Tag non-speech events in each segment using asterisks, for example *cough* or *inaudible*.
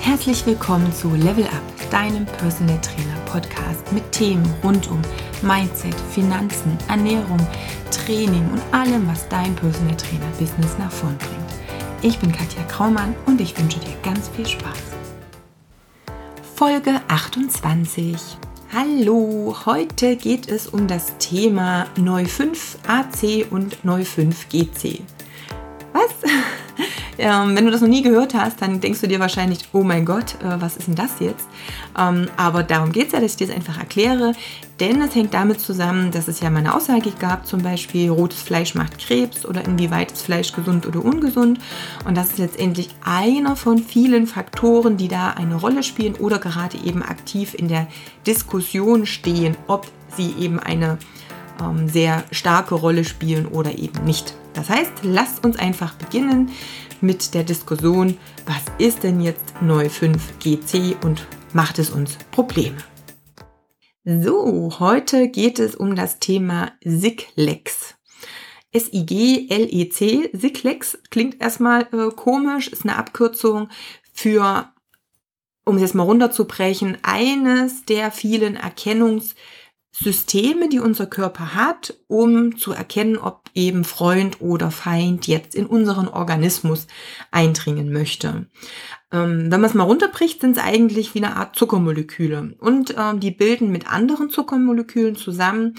Herzlich willkommen zu Level Up, deinem Personal Trainer Podcast mit Themen rund um Mindset, Finanzen, Ernährung, Training und allem, was dein Personal Trainer Business nach vorn bringt. Ich bin Katja Kraumann und ich wünsche dir ganz viel Spaß. Folge 28. Hallo, heute geht es um das Thema Neu 5 AC und Neu 5 GC. Was? Ähm, wenn du das noch nie gehört hast, dann denkst du dir wahrscheinlich, oh mein Gott, äh, was ist denn das jetzt? Ähm, aber darum geht es ja, dass ich dir das einfach erkläre. Denn es hängt damit zusammen, dass es ja mal eine Aussage gab, zum Beispiel rotes Fleisch macht Krebs oder inwieweit ist Fleisch gesund oder ungesund. Und das ist letztendlich einer von vielen Faktoren, die da eine Rolle spielen oder gerade eben aktiv in der Diskussion stehen, ob sie eben eine ähm, sehr starke Rolle spielen oder eben nicht. Das heißt, lasst uns einfach beginnen mit der Diskussion, was ist denn jetzt neu 5 GC und macht es uns Probleme? So, heute geht es um das Thema SIGLEX. S-I-G-L-E-C, SIGLEX klingt erstmal äh, komisch, ist eine Abkürzung für, um es jetzt mal runterzubrechen, eines der vielen Erkennungs- Systeme, die unser Körper hat, um zu erkennen, ob eben Freund oder Feind jetzt in unseren Organismus eindringen möchte. Ähm, wenn man es mal runterbricht, sind es eigentlich wie eine Art Zuckermoleküle. Und ähm, die bilden mit anderen Zuckermolekülen zusammen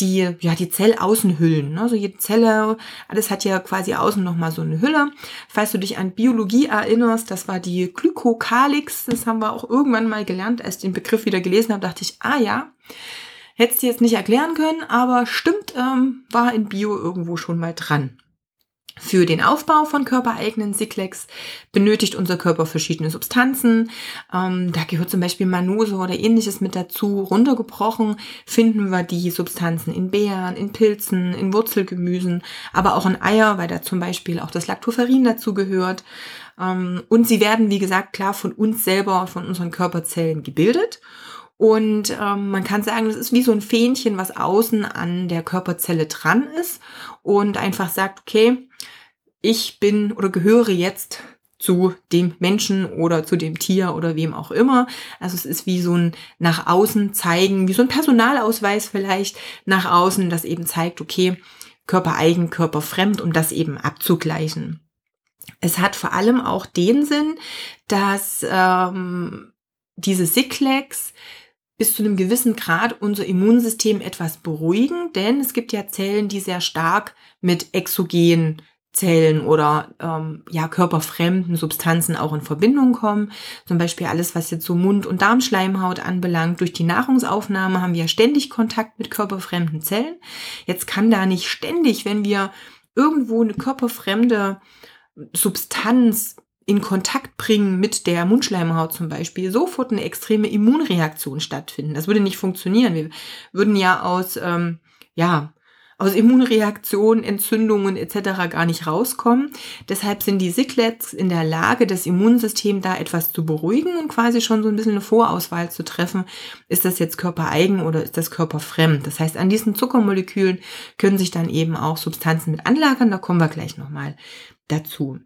die, ja, die Zellaußenhüllen. Also jede Zelle, alles hat ja quasi außen nochmal so eine Hülle. Falls du dich an Biologie erinnerst, das war die Glykokalix. Das haben wir auch irgendwann mal gelernt. Als ich den Begriff wieder gelesen habe, dachte ich, ah ja, Hättest du jetzt nicht erklären können, aber stimmt, ähm, war in Bio irgendwo schon mal dran. Für den Aufbau von körpereigenen Siklex benötigt unser Körper verschiedene Substanzen. Ähm, da gehört zum Beispiel Manose oder ähnliches mit dazu. Runtergebrochen finden wir die Substanzen in Beeren, in Pilzen, in Wurzelgemüsen, aber auch in Eier, weil da zum Beispiel auch das Lactoferrin dazu gehört. Ähm, und sie werden, wie gesagt, klar von uns selber, von unseren Körperzellen gebildet. Und ähm, man kann sagen, das ist wie so ein Fähnchen, was außen an der Körperzelle dran ist und einfach sagt, okay, ich bin oder gehöre jetzt zu dem Menschen oder zu dem Tier oder wem auch immer. Also es ist wie so ein nach außen zeigen, wie so ein Personalausweis vielleicht nach außen, das eben zeigt, okay, Körper eigen, Körper fremd, um das eben abzugleichen. Es hat vor allem auch den Sinn, dass ähm, diese Siklex bis zu einem gewissen Grad unser Immunsystem etwas beruhigen, denn es gibt ja Zellen, die sehr stark mit exogenen Zellen oder ähm, ja körperfremden Substanzen auch in Verbindung kommen. Zum Beispiel alles, was jetzt so Mund- und Darmschleimhaut anbelangt. Durch die Nahrungsaufnahme haben wir ständig Kontakt mit körperfremden Zellen. Jetzt kann da nicht ständig, wenn wir irgendwo eine körperfremde Substanz in Kontakt bringen mit der Mundschleimhaut zum Beispiel, sofort eine extreme Immunreaktion stattfinden. Das würde nicht funktionieren. Wir würden ja aus, ähm, ja, aus Immunreaktionen, Entzündungen etc. gar nicht rauskommen. Deshalb sind die Sicklets in der Lage, das Immunsystem da etwas zu beruhigen und quasi schon so ein bisschen eine Vorauswahl zu treffen. Ist das jetzt körpereigen oder ist das körperfremd? Das heißt, an diesen Zuckermolekülen können sich dann eben auch Substanzen mit anlagern. Da kommen wir gleich nochmal dazu.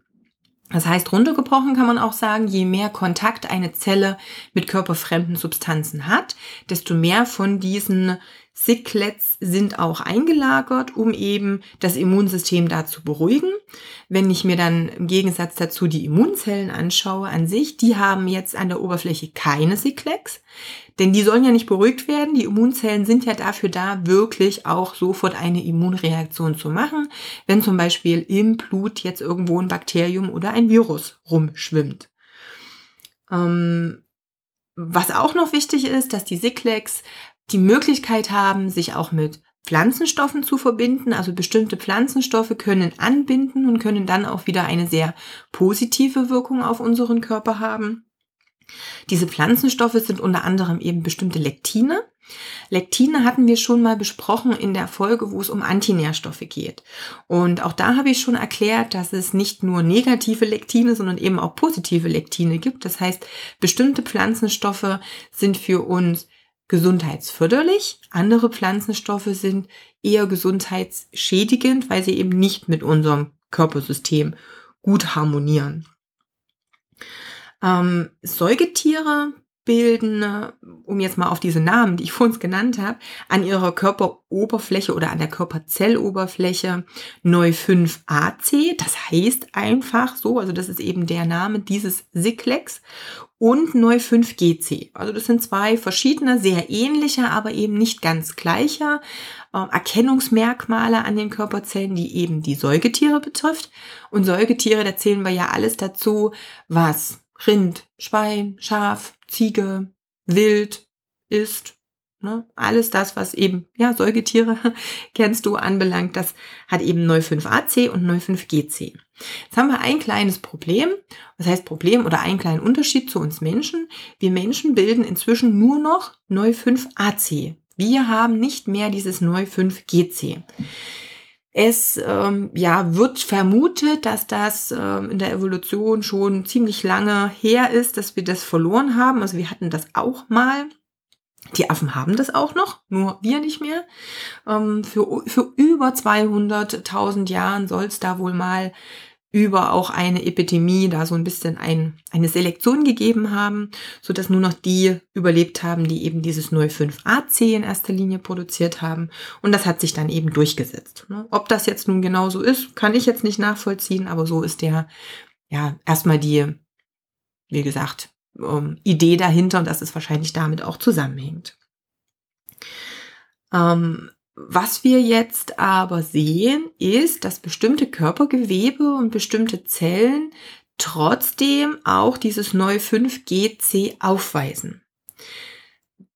Das heißt, runtergebrochen kann man auch sagen, je mehr Kontakt eine Zelle mit körperfremden Substanzen hat, desto mehr von diesen Sicklets sind auch eingelagert, um eben das Immunsystem da zu beruhigen. Wenn ich mir dann im Gegensatz dazu die Immunzellen anschaue an sich, die haben jetzt an der Oberfläche keine Sicklets, denn die sollen ja nicht beruhigt werden. Die Immunzellen sind ja dafür da, wirklich auch sofort eine Immunreaktion zu machen, wenn zum Beispiel im Blut jetzt irgendwo ein Bakterium oder ein Virus rumschwimmt. Ähm, was auch noch wichtig ist, dass die Sicklex die Möglichkeit haben, sich auch mit Pflanzenstoffen zu verbinden. Also bestimmte Pflanzenstoffe können anbinden und können dann auch wieder eine sehr positive Wirkung auf unseren Körper haben. Diese Pflanzenstoffe sind unter anderem eben bestimmte Lektine. Lektine hatten wir schon mal besprochen in der Folge, wo es um Antinährstoffe geht. Und auch da habe ich schon erklärt, dass es nicht nur negative Lektine, sondern eben auch positive Lektine gibt. Das heißt, bestimmte Pflanzenstoffe sind für uns gesundheitsförderlich. Andere Pflanzenstoffe sind eher gesundheitsschädigend, weil sie eben nicht mit unserem Körpersystem gut harmonieren. Ähm, Säugetiere bilden, um jetzt mal auf diese Namen, die ich vor uns genannt habe, an ihrer Körperoberfläche oder an der Körperzelloberfläche Neu5AC. Das heißt einfach so, also das ist eben der Name dieses Siklex und Neu5GC. Also das sind zwei verschiedene, sehr ähnliche, aber eben nicht ganz gleiche äh, Erkennungsmerkmale an den Körperzellen, die eben die Säugetiere betrifft. Und Säugetiere, da zählen wir ja alles dazu, was Rind, Schwein, Schaf, Ziege, Wild ist. Ne? Alles das, was eben, ja, Säugetiere *laughs* kennst du anbelangt, das hat eben Neu5AC und Neu5GC. Jetzt haben wir ein kleines Problem. Was heißt Problem oder einen kleinen Unterschied zu uns Menschen? Wir Menschen bilden inzwischen nur noch Neu5AC. Wir haben nicht mehr dieses Neu5GC. Es ähm, ja, wird vermutet, dass das ähm, in der Evolution schon ziemlich lange her ist, dass wir das verloren haben. Also wir hatten das auch mal. Die Affen haben das auch noch, nur wir nicht mehr. Ähm, für, für über 200.000 Jahren soll es da wohl mal über auch eine Epidemie da so ein bisschen ein, eine Selektion gegeben haben, so dass nur noch die überlebt haben, die eben dieses 05AC in erster Linie produziert haben. Und das hat sich dann eben durchgesetzt. Ne? Ob das jetzt nun genau so ist, kann ich jetzt nicht nachvollziehen, aber so ist der, ja, erstmal die, wie gesagt, ähm, Idee dahinter und dass es wahrscheinlich damit auch zusammenhängt. Ähm, was wir jetzt aber sehen, ist, dass bestimmte Körpergewebe und bestimmte Zellen trotzdem auch dieses neue 5GC aufweisen.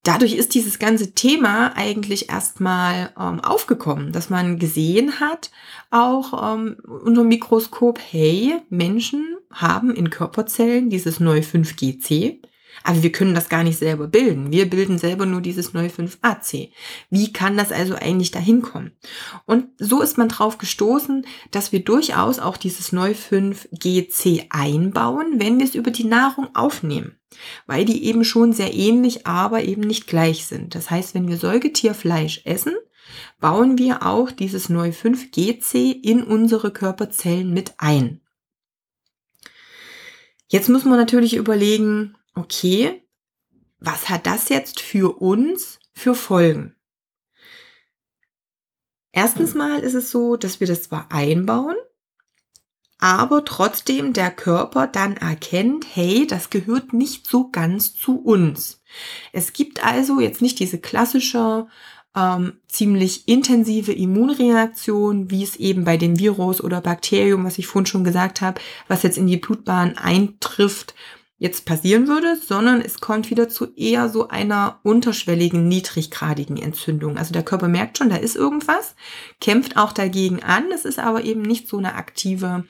Dadurch ist dieses ganze Thema eigentlich erstmal ähm, aufgekommen, dass man gesehen hat, auch ähm, unter Mikroskop, hey, Menschen haben in Körperzellen dieses neue 5GC aber wir können das gar nicht selber bilden. Wir bilden selber nur dieses neue 5AC. Wie kann das also eigentlich dahin kommen? Und so ist man drauf gestoßen, dass wir durchaus auch dieses neu 5GC einbauen, wenn wir es über die Nahrung aufnehmen. Weil die eben schon sehr ähnlich, aber eben nicht gleich sind. Das heißt, wenn wir Säugetierfleisch essen, bauen wir auch dieses neu 5GC in unsere Körperzellen mit ein. Jetzt muss man natürlich überlegen, okay, was hat das jetzt für uns für Folgen? Erstens mal ist es so, dass wir das zwar einbauen, aber trotzdem der Körper dann erkennt, hey, das gehört nicht so ganz zu uns. Es gibt also jetzt nicht diese klassische ähm, ziemlich intensive Immunreaktion, wie es eben bei dem Virus oder Bakterium, was ich vorhin schon gesagt habe, was jetzt in die Blutbahn eintrifft, jetzt passieren würde, sondern es kommt wieder zu eher so einer unterschwelligen, niedriggradigen Entzündung. Also der Körper merkt schon, da ist irgendwas, kämpft auch dagegen an. Es ist aber eben nicht so eine aktive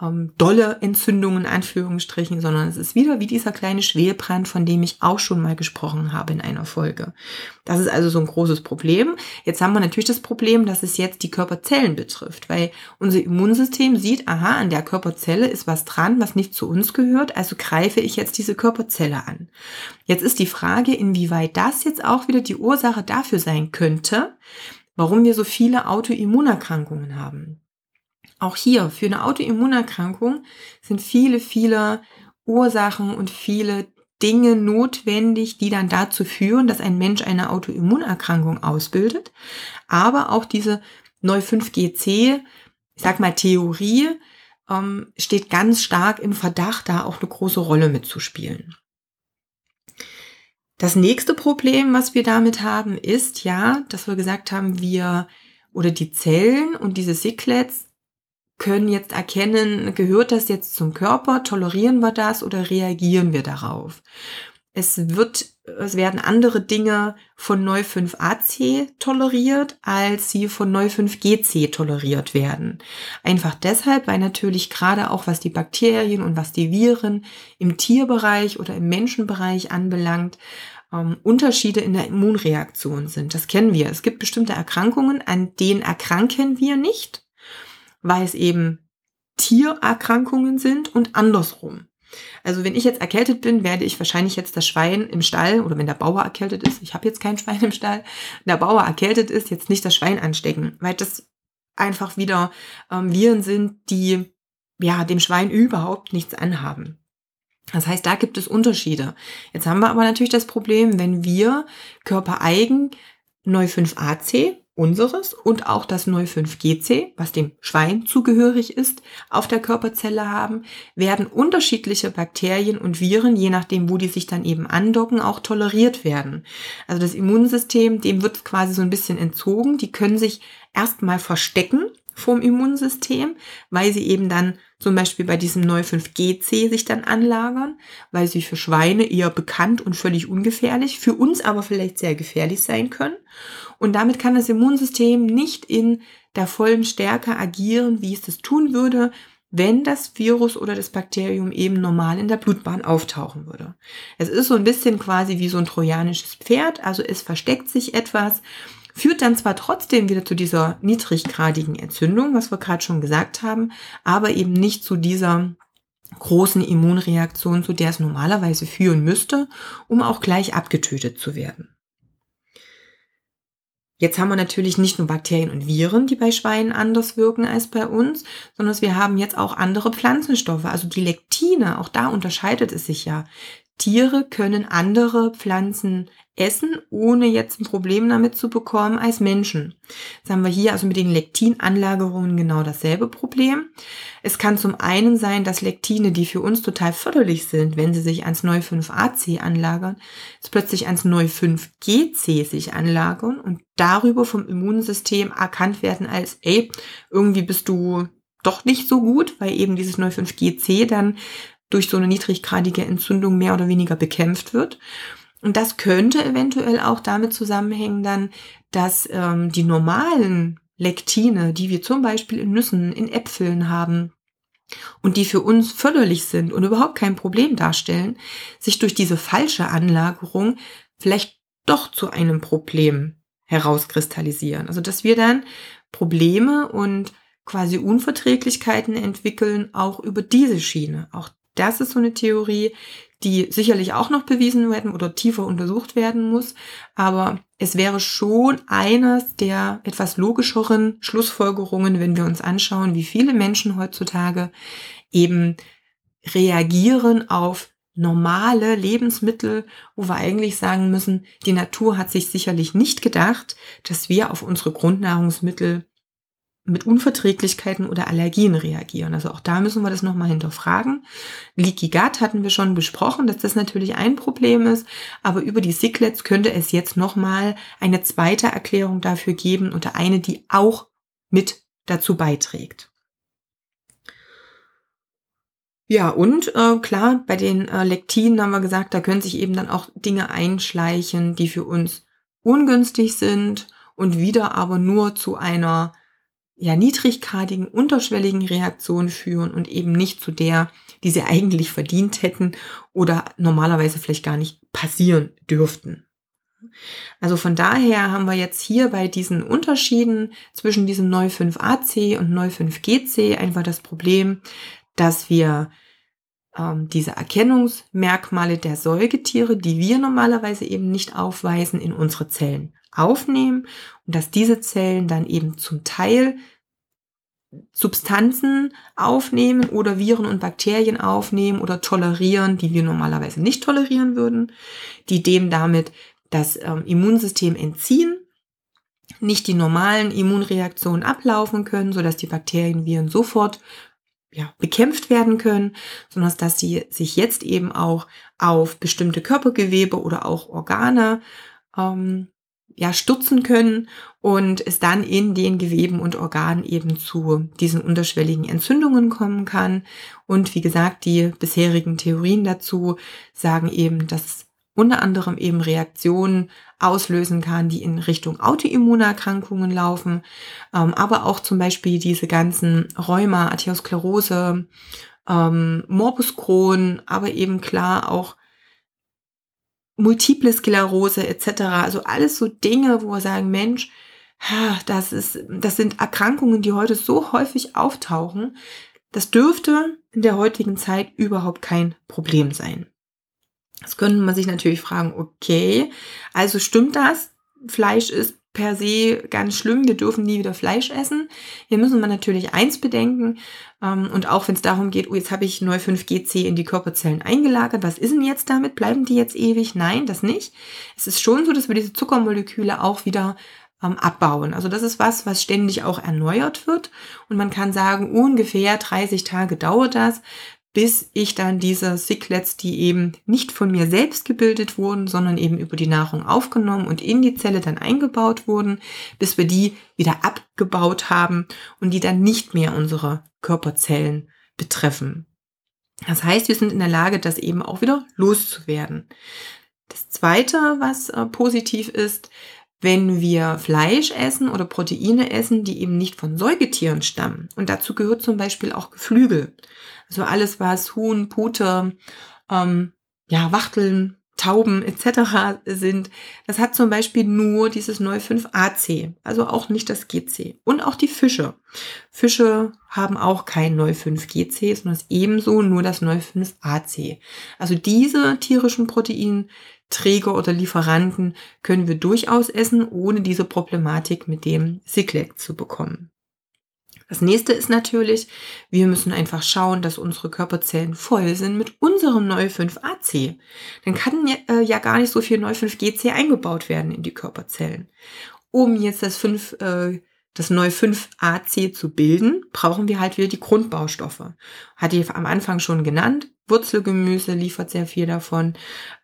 ähm, dolle Entzündungen in Anführungsstrichen, sondern es ist wieder wie dieser kleine Schwelbrand, von dem ich auch schon mal gesprochen habe in einer Folge. Das ist also so ein großes Problem. Jetzt haben wir natürlich das Problem, dass es jetzt die Körperzellen betrifft, weil unser Immunsystem sieht, aha, an der Körperzelle ist was dran, was nicht zu uns gehört, also greife ich jetzt diese Körperzelle an. Jetzt ist die Frage, inwieweit das jetzt auch wieder die Ursache dafür sein könnte, warum wir so viele Autoimmunerkrankungen haben. Auch hier für eine Autoimmunerkrankung sind viele, viele Ursachen und viele Dinge notwendig, die dann dazu führen, dass ein Mensch eine Autoimmunerkrankung ausbildet. Aber auch diese Neu5GC, ich sag mal Theorie, ähm, steht ganz stark im Verdacht, da auch eine große Rolle mitzuspielen. Das nächste Problem, was wir damit haben, ist ja, dass wir gesagt haben, wir oder die Zellen und diese Sicklets können jetzt erkennen, gehört das jetzt zum Körper, tolerieren wir das oder reagieren wir darauf? Es wird, es werden andere Dinge von Neu 5AC toleriert, als sie von Neu 5GC toleriert werden. Einfach deshalb, weil natürlich gerade auch was die Bakterien und was die Viren im Tierbereich oder im Menschenbereich anbelangt, ähm, Unterschiede in der Immunreaktion sind. Das kennen wir. Es gibt bestimmte Erkrankungen, an denen erkranken wir nicht weil es eben Tiererkrankungen sind und andersrum. Also wenn ich jetzt erkältet bin, werde ich wahrscheinlich jetzt das Schwein im Stall oder wenn der Bauer erkältet ist, ich habe jetzt kein *laughs* Schwein im Stall, der Bauer erkältet ist, jetzt nicht das Schwein anstecken, weil das einfach wieder ähm, Viren sind, die ja dem Schwein überhaupt nichts anhaben. Das heißt, da gibt es Unterschiede. Jetzt haben wir aber natürlich das Problem, wenn wir körpereigen Neu5AC unseres und auch das Neu5GC, was dem Schwein zugehörig ist, auf der Körperzelle haben, werden unterschiedliche Bakterien und Viren, je nachdem, wo die sich dann eben andocken, auch toleriert werden. Also das Immunsystem, dem wird quasi so ein bisschen entzogen. Die können sich erstmal verstecken vom Immunsystem, weil sie eben dann zum Beispiel bei diesem Neu5GC sich dann anlagern, weil sie für Schweine eher bekannt und völlig ungefährlich, für uns aber vielleicht sehr gefährlich sein können. Und damit kann das Immunsystem nicht in der vollen Stärke agieren, wie es das tun würde, wenn das Virus oder das Bakterium eben normal in der Blutbahn auftauchen würde. Es ist so ein bisschen quasi wie so ein trojanisches Pferd, also es versteckt sich etwas führt dann zwar trotzdem wieder zu dieser niedriggradigen Entzündung, was wir gerade schon gesagt haben, aber eben nicht zu dieser großen Immunreaktion, zu der es normalerweise führen müsste, um auch gleich abgetötet zu werden. Jetzt haben wir natürlich nicht nur Bakterien und Viren, die bei Schweinen anders wirken als bei uns, sondern wir haben jetzt auch andere Pflanzenstoffe, also die Lektine, auch da unterscheidet es sich ja. Tiere können andere Pflanzen essen, ohne jetzt ein Problem damit zu bekommen als Menschen. Jetzt haben wir hier also mit den Lektinanlagerungen genau dasselbe Problem. Es kann zum einen sein, dass Lektine, die für uns total förderlich sind, wenn sie sich ans Neu5AC anlagern, plötzlich ans Neu5GC sich anlagern und darüber vom Immunsystem erkannt werden als, ey, irgendwie bist du doch nicht so gut, weil eben dieses Neu5GC dann durch so eine niedriggradige Entzündung mehr oder weniger bekämpft wird. Und das könnte eventuell auch damit zusammenhängen dann, dass ähm, die normalen Lektine, die wir zum Beispiel in Nüssen, in Äpfeln haben und die für uns förderlich sind und überhaupt kein Problem darstellen, sich durch diese falsche Anlagerung vielleicht doch zu einem Problem herauskristallisieren. Also dass wir dann Probleme und quasi Unverträglichkeiten entwickeln, auch über diese Schiene. Auch das ist so eine Theorie, die sicherlich auch noch bewiesen werden oder tiefer untersucht werden muss. Aber es wäre schon eines der etwas logischeren Schlussfolgerungen, wenn wir uns anschauen, wie viele Menschen heutzutage eben reagieren auf normale Lebensmittel, wo wir eigentlich sagen müssen, die Natur hat sich sicherlich nicht gedacht, dass wir auf unsere Grundnahrungsmittel mit Unverträglichkeiten oder Allergien reagieren. Also auch da müssen wir das nochmal hinterfragen. Leaky Gut hatten wir schon besprochen, dass das natürlich ein Problem ist, aber über die Sicklets könnte es jetzt nochmal eine zweite Erklärung dafür geben oder eine, die auch mit dazu beiträgt. Ja, und äh, klar, bei den äh, Lektinen haben wir gesagt, da können sich eben dann auch Dinge einschleichen, die für uns ungünstig sind und wieder aber nur zu einer ja, niedriggradigen, unterschwelligen Reaktion führen und eben nicht zu der, die sie eigentlich verdient hätten oder normalerweise vielleicht gar nicht passieren dürften. Also von daher haben wir jetzt hier bei diesen Unterschieden zwischen diesem Neu 5AC und Neu 5GC einfach das Problem, dass wir ähm, diese Erkennungsmerkmale der Säugetiere, die wir normalerweise eben nicht aufweisen, in unsere Zellen aufnehmen und dass diese Zellen dann eben zum Teil Substanzen aufnehmen oder Viren und Bakterien aufnehmen oder tolerieren, die wir normalerweise nicht tolerieren würden, die dem damit das ähm, Immunsystem entziehen, nicht die normalen Immunreaktionen ablaufen können, sodass die Bakterien, Viren sofort ja, bekämpft werden können, sondern dass sie sich jetzt eben auch auf bestimmte Körpergewebe oder auch Organe ähm, ja, stutzen können und es dann in den Geweben und Organen eben zu diesen unterschwelligen Entzündungen kommen kann. Und wie gesagt, die bisherigen Theorien dazu sagen eben, dass unter anderem eben Reaktionen auslösen kann, die in Richtung Autoimmunerkrankungen laufen, ähm, aber auch zum Beispiel diese ganzen Rheuma, Arteriosklerose, ähm, Morbus Crohn, aber eben klar auch Multiple Sklerose etc. Also alles so Dinge, wo wir sagen, Mensch, das ist, das sind Erkrankungen, die heute so häufig auftauchen. Das dürfte in der heutigen Zeit überhaupt kein Problem sein. Das könnte man sich natürlich fragen, okay, also stimmt das? Fleisch ist per se ganz schlimm, wir dürfen nie wieder Fleisch essen. Hier müssen wir natürlich eins bedenken, ähm, und auch wenn es darum geht, oh, jetzt habe ich neu 5GC in die Körperzellen eingelagert, was ist denn jetzt damit? Bleiben die jetzt ewig? Nein, das nicht. Es ist schon so, dass wir diese Zuckermoleküle auch wieder ähm, abbauen. Also das ist was, was ständig auch erneuert wird. Und man kann sagen, ungefähr 30 Tage dauert das, bis ich dann diese Sicklets, die eben nicht von mir selbst gebildet wurden, sondern eben über die Nahrung aufgenommen und in die Zelle dann eingebaut wurden, bis wir die wieder abgebaut haben und die dann nicht mehr unsere Körperzellen betreffen. Das heißt, wir sind in der Lage, das eben auch wieder loszuwerden. Das Zweite, was äh, positiv ist, wenn wir Fleisch essen oder Proteine essen, die eben nicht von Säugetieren stammen. Und dazu gehört zum Beispiel auch Geflügel. Also alles, was Huhn, Pute, ähm, ja, Wachteln, Tauben etc. sind, das hat zum Beispiel nur dieses 9,5-AC, also auch nicht das GC. Und auch die Fische. Fische haben auch kein 9,5-GC, sondern es ebenso nur das 9,5-AC. Also diese tierischen Proteinträger oder Lieferanten können wir durchaus essen, ohne diese Problematik mit dem Sickleck zu bekommen. Das nächste ist natürlich, wir müssen einfach schauen, dass unsere Körperzellen voll sind mit unserem Neu5AC. Dann kann ja, äh, ja gar nicht so viel Neu5GC eingebaut werden in die Körperzellen. Um jetzt das 5, äh, das Neu5AC zu bilden, brauchen wir halt wieder die Grundbaustoffe. Hatte ich am Anfang schon genannt. Wurzelgemüse liefert sehr viel davon.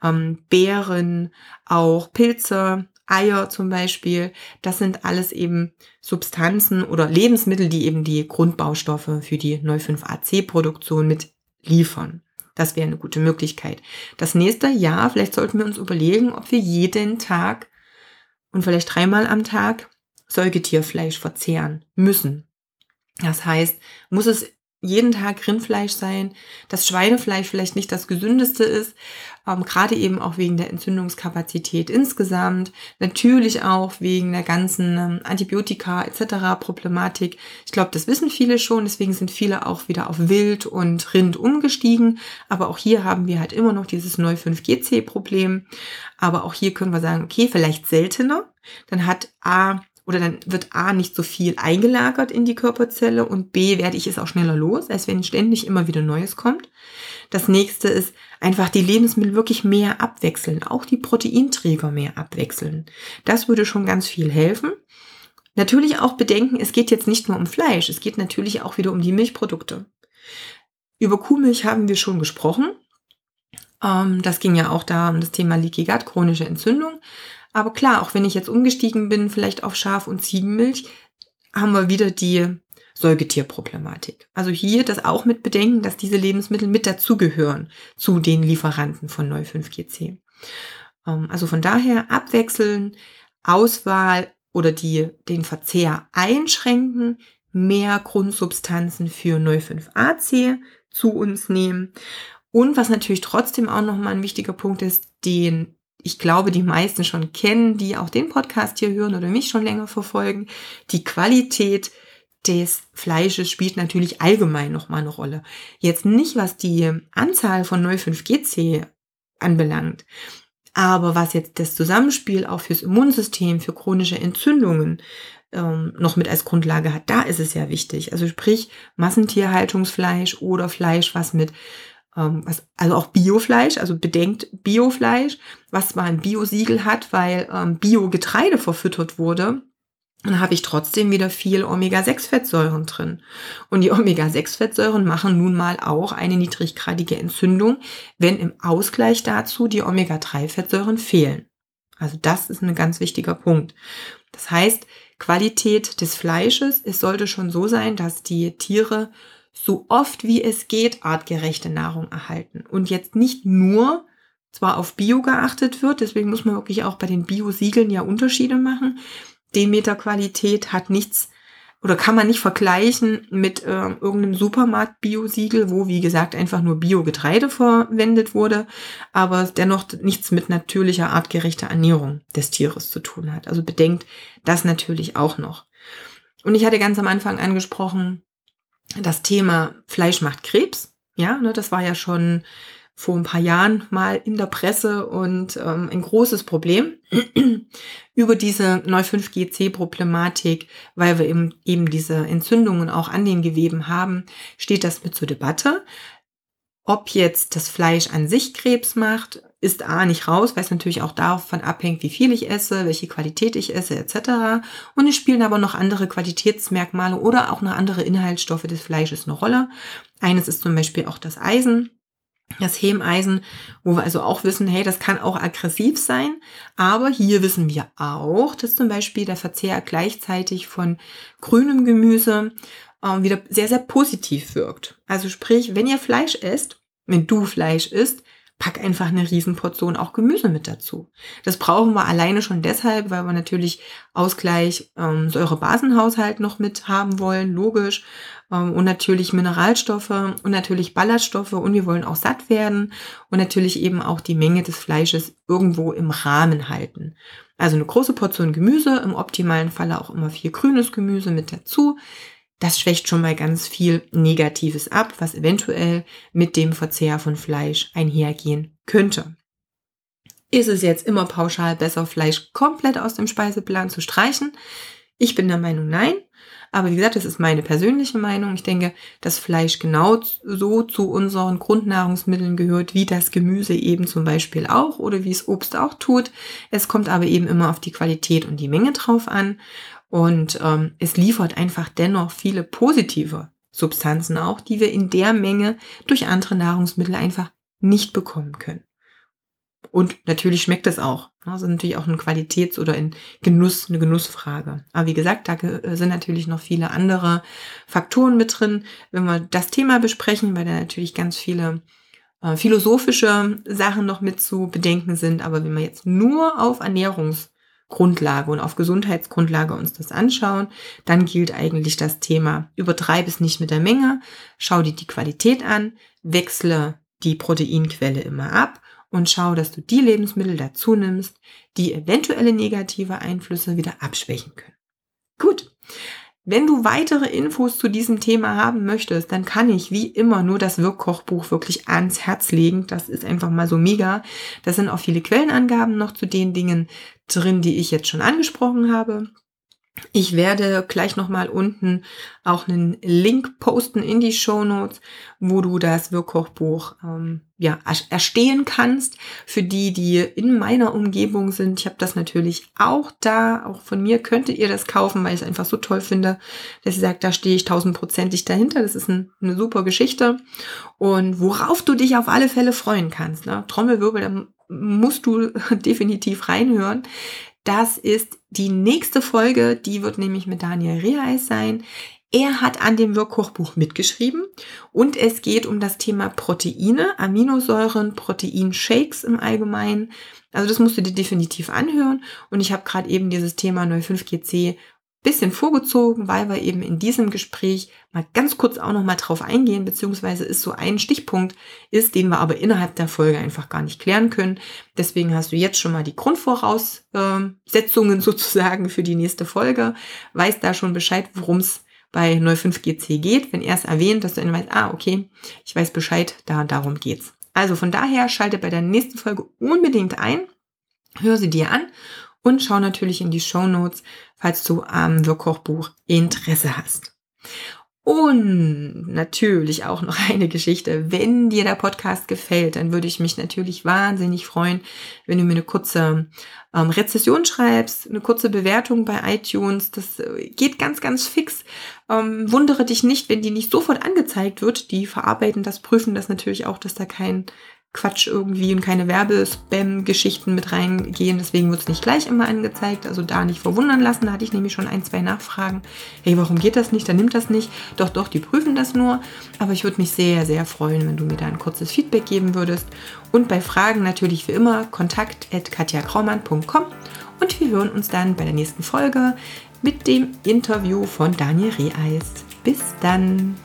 Ähm, Beeren, auch Pilze, Eier zum Beispiel, das sind alles eben Substanzen oder Lebensmittel, die eben die Grundbaustoffe für die Neu5AC-Produktion mit liefern. Das wäre eine gute Möglichkeit. Das nächste Jahr, vielleicht sollten wir uns überlegen, ob wir jeden Tag und vielleicht dreimal am Tag Säugetierfleisch verzehren müssen. Das heißt, muss es jeden Tag Rindfleisch sein, dass Schweinefleisch vielleicht nicht das gesündeste ist, ähm, gerade eben auch wegen der Entzündungskapazität insgesamt, natürlich auch wegen der ganzen ähm, Antibiotika etc. Problematik. Ich glaube, das wissen viele schon, deswegen sind viele auch wieder auf Wild und Rind umgestiegen, aber auch hier haben wir halt immer noch dieses neu 5GC-Problem, aber auch hier können wir sagen, okay, vielleicht seltener, dann hat A oder dann wird A nicht so viel eingelagert in die Körperzelle und B werde ich es auch schneller los, als wenn ständig immer wieder Neues kommt. Das nächste ist einfach die Lebensmittel wirklich mehr abwechseln, auch die Proteinträger mehr abwechseln. Das würde schon ganz viel helfen. Natürlich auch bedenken, es geht jetzt nicht nur um Fleisch, es geht natürlich auch wieder um die Milchprodukte. Über Kuhmilch haben wir schon gesprochen. Ähm, das ging ja auch da um das Thema Leaky Gut, chronische Entzündung. Aber klar, auch wenn ich jetzt umgestiegen bin, vielleicht auf Schaf- und Ziegenmilch, haben wir wieder die Säugetierproblematik. Also hier das auch mit bedenken, dass diese Lebensmittel mit dazugehören zu den Lieferanten von Neu 5GC. Ähm, also von daher abwechseln, Auswahl oder die, den Verzehr einschränken, mehr Grundsubstanzen für Neu 5AC zu uns nehmen. Und was natürlich trotzdem auch nochmal ein wichtiger Punkt ist, den ich glaube, die meisten schon kennen, die auch den Podcast hier hören oder mich schon länger verfolgen. Die Qualität des Fleisches spielt natürlich allgemein nochmal eine Rolle. Jetzt nicht, was die Anzahl von 05GC anbelangt, aber was jetzt das Zusammenspiel auch fürs Immunsystem, für chronische Entzündungen ähm, noch mit als Grundlage hat, da ist es ja wichtig. Also sprich Massentierhaltungsfleisch oder Fleisch, was mit ähm, was, also auch Biofleisch, also bedenkt Biofleisch, was zwar ein Biosiegel hat, weil ähm, Bio-Getreide verfüttert wurde, dann habe ich trotzdem wieder viel Omega-6-Fettsäuren drin. Und die Omega-6-Fettsäuren machen nun mal auch eine niedriggradige Entzündung, wenn im Ausgleich dazu die Omega-3-Fettsäuren fehlen. Also das ist ein ganz wichtiger Punkt. Das heißt, Qualität des Fleisches, es sollte schon so sein, dass die Tiere so oft wie es geht artgerechte Nahrung erhalten. Und jetzt nicht nur zwar auf Bio geachtet wird, deswegen muss man wirklich auch bei den Bio-Siegeln ja Unterschiede machen. Demeter-Qualität hat nichts oder kann man nicht vergleichen mit äh, irgendeinem Supermarkt-Bio-Siegel, wo, wie gesagt, einfach nur Bio-Getreide verwendet wurde, aber dennoch nichts mit natürlicher, artgerechter Ernährung des Tieres zu tun hat. Also bedenkt das natürlich auch noch. Und ich hatte ganz am Anfang angesprochen, das Thema Fleisch macht Krebs. Ja, ne, das war ja schon vor ein paar Jahren mal in der Presse und ähm, ein großes Problem *clears throat* über diese Neu5GC-Problematik, weil wir eben, eben diese Entzündungen auch an den Geweben haben, steht das mit zur Debatte. Ob jetzt das Fleisch an sich Krebs macht, ist A nicht raus, weil es natürlich auch davon abhängt, wie viel ich esse, welche Qualität ich esse, etc. Und es spielen aber noch andere Qualitätsmerkmale oder auch noch andere Inhaltsstoffe des Fleisches eine Rolle. Eines ist zum Beispiel auch das Eisen das Hemeisen, wo wir also auch wissen, hey, das kann auch aggressiv sein. Aber hier wissen wir auch, dass zum Beispiel der Verzehr gleichzeitig von grünem Gemüse äh, wieder sehr, sehr positiv wirkt. Also sprich, wenn ihr Fleisch esst, wenn du Fleisch isst, pack einfach eine Riesenportion auch Gemüse mit dazu. Das brauchen wir alleine schon deshalb, weil wir natürlich Ausgleich ähm, Säurebasenhaushalt noch mit haben wollen, logisch. Ähm, und natürlich Mineralstoffe und natürlich Ballaststoffe und wir wollen auch satt werden und natürlich eben auch die Menge des Fleisches irgendwo im Rahmen halten. Also eine große Portion Gemüse, im optimalen Falle auch immer viel grünes Gemüse mit dazu das schwächt schon mal ganz viel Negatives ab, was eventuell mit dem Verzehr von Fleisch einhergehen könnte. Ist es jetzt immer pauschal besser, Fleisch komplett aus dem Speiseplan zu streichen? Ich bin der Meinung, nein. Aber wie gesagt, das ist meine persönliche Meinung. Ich denke, dass Fleisch genau so zu unseren Grundnahrungsmitteln gehört, wie das Gemüse eben zum Beispiel auch oder wie es Obst auch tut. Es kommt aber eben immer auf die Qualität und die Menge drauf an. Und ähm, es liefert einfach dennoch viele positive Substanzen auch, die wir in der Menge durch andere Nahrungsmittel einfach nicht bekommen können. Und natürlich schmeckt es auch. Das ist natürlich auch ein Qualitäts- oder ein Genuss, eine Genussfrage. Aber wie gesagt, da sind natürlich noch viele andere Faktoren mit drin, wenn wir das Thema besprechen, weil da natürlich ganz viele äh, philosophische Sachen noch mit zu bedenken sind. Aber wenn wir jetzt nur auf Ernährungs Grundlage und auf Gesundheitsgrundlage uns das anschauen, dann gilt eigentlich das Thema, übertreibe es nicht mit der Menge, schau dir die Qualität an, wechsle die Proteinquelle immer ab und schau, dass du die Lebensmittel dazu nimmst, die eventuelle negative Einflüsse wieder abschwächen können. Gut. Wenn du weitere Infos zu diesem Thema haben möchtest, dann kann ich wie immer nur das Wirkkochbuch wirklich ans Herz legen. Das ist einfach mal so mega. Da sind auch viele Quellenangaben noch zu den Dingen drin, die ich jetzt schon angesprochen habe. Ich werde gleich nochmal unten auch einen Link posten in die Show Notes, wo du das Wirkkochbuch ähm, ja, erstehen kannst. Für die, die in meiner Umgebung sind. Ich habe das natürlich auch da. Auch von mir könntet ihr das kaufen, weil ich es einfach so toll finde, dass ich sage, da stehe ich tausendprozentig dahinter. Das ist ein, eine super Geschichte. Und worauf du dich auf alle Fälle freuen kannst. Ne? Trommelwirbel, da musst du *laughs* definitiv reinhören. Das ist die nächste Folge, die wird nämlich mit Daniel Reheis sein. Er hat an dem Wirkkochbuch mitgeschrieben und es geht um das Thema Proteine, Aminosäuren, Proteinshakes im Allgemeinen. Also das musst du dir definitiv anhören und ich habe gerade eben dieses Thema Neu 5GC bisschen vorgezogen, weil wir eben in diesem Gespräch mal ganz kurz auch noch mal drauf eingehen, beziehungsweise ist so ein Stichpunkt ist, den wir aber innerhalb der Folge einfach gar nicht klären können. Deswegen hast du jetzt schon mal die Grundvoraussetzungen *laughs* sozusagen für die nächste Folge, weißt da schon Bescheid, worum es bei Neu 5GC geht, wenn er es erwähnt, dass du dann weißt, ah, okay, ich weiß Bescheid, da darum geht's. Also von daher schalte bei der nächsten Folge unbedingt ein, hör sie dir an und schau natürlich in die Show Notes, falls du am Wirkkochbuch Interesse hast. Und natürlich auch noch *laughs* eine Geschichte. Wenn dir der Podcast gefällt, dann würde ich mich natürlich wahnsinnig freuen, wenn du mir eine kurze ähm, Rezession schreibst, eine kurze Bewertung bei iTunes. Das äh, geht ganz, ganz fix. Ähm, wundere dich nicht, wenn die nicht sofort angezeigt wird. Die verarbeiten das, prüfen das natürlich auch, dass da kein Quatsch irgendwie und keine Werbespam-Geschichten mit reingehen. Deswegen wird es nicht gleich immer angezeigt. Also da nicht verwundern lassen. Da hatte ich nämlich schon ein, zwei Nachfragen. Hey, warum geht das nicht? Dann nimmt das nicht. Doch, doch, die prüfen das nur. Aber ich würde mich sehr, sehr freuen, wenn du mir da ein kurzes Feedback geben würdest. Und bei Fragen natürlich wie immer kontakt.katjakraumann.com. Und wir hören uns dann bei der nächsten Folge mit dem Interview von Daniel Reeis. Bis dann!